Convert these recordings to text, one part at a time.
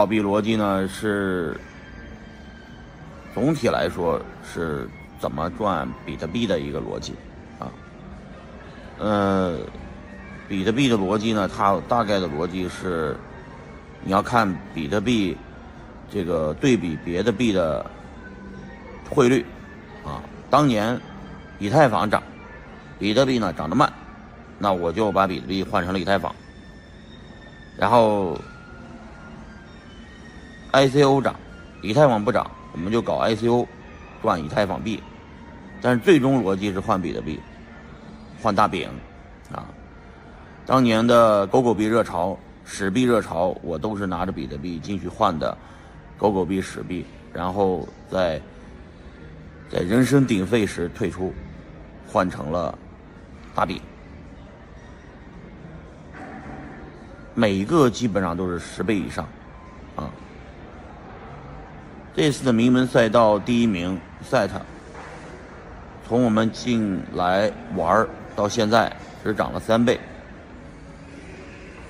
货币逻辑呢是总体来说是怎么赚比特币的一个逻辑啊？呃，比特币的逻辑呢，它大概的逻辑是你要看比特币这个对比别的币的汇率啊。当年以太坊涨，比特币呢涨得慢，那我就把比特币换成了以太坊。然后 ICO 涨，以太坊不涨，我们就搞 ICO 赚以太坊币。但是最终逻辑是换比特币，换大饼啊！当年的狗狗币热潮、史币热潮，我都是拿着比特币进去换的狗狗币、史币，然后在。在人声鼎沸时退出，换成了大饼，每一个基本上都是十倍以上，这次的名门赛道第一名 SET，从我们进来玩到现在只涨了三倍。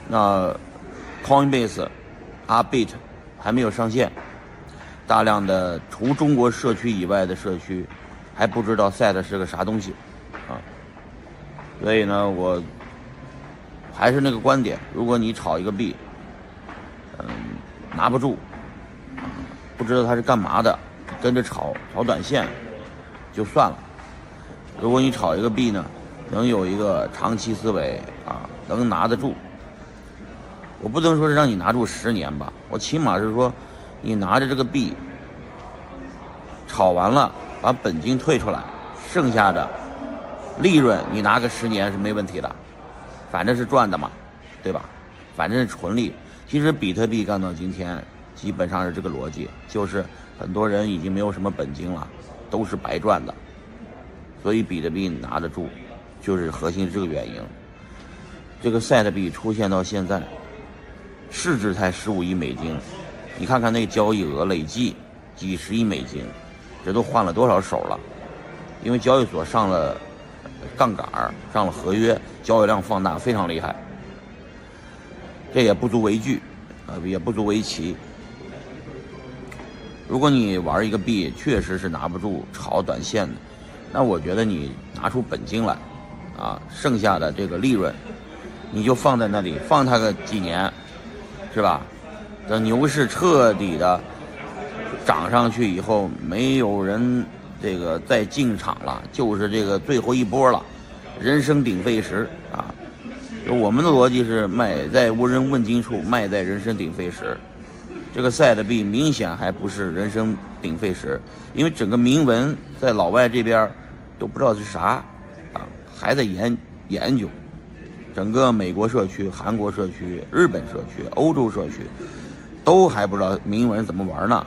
那 Coinbase、a b i t 还没有上线。大量的除中国社区以外的社区还不知道 SET 是个啥东西，啊，所以呢，我还是那个观点，如果你炒一个币，嗯，拿不住，不知道他是干嘛的，跟着炒炒短线就算了。如果你炒一个币呢，能有一个长期思维啊，能拿得住，我不能说是让你拿住十年吧，我起码是说。你拿着这个币炒完了，把本金退出来，剩下的利润你拿个十年是没问题的，反正是赚的嘛，对吧？反正是纯利。其实比特币干到今天基本上是这个逻辑，就是很多人已经没有什么本金了，都是白赚的，所以比特币拿得住，就是核心是这个原因。这个赛特币出现到现在，市值才十五亿美金。你看看那交易额累计几十亿美金，这都换了多少手了？因为交易所上了杠杆儿上了合约，交易量放大非常厉害。这也不足为惧，呃，也不足为奇。如果你玩一个币确实是拿不住炒短线的，那我觉得你拿出本金来，啊，剩下的这个利润，你就放在那里放它个几年，是吧？等牛市彻底的涨上去以后，没有人这个再进场了，就是这个最后一波了，人声鼎沸时啊！就我们的逻辑是买在无人问津处，卖在人声鼎沸时。这个赛的币明显还不是人声鼎沸时，因为整个铭文在老外这边都不知道是啥啊，还在研研究。整个美国社区、韩国社区、日本社区、欧洲社区。都还不知道铭文怎么玩呢，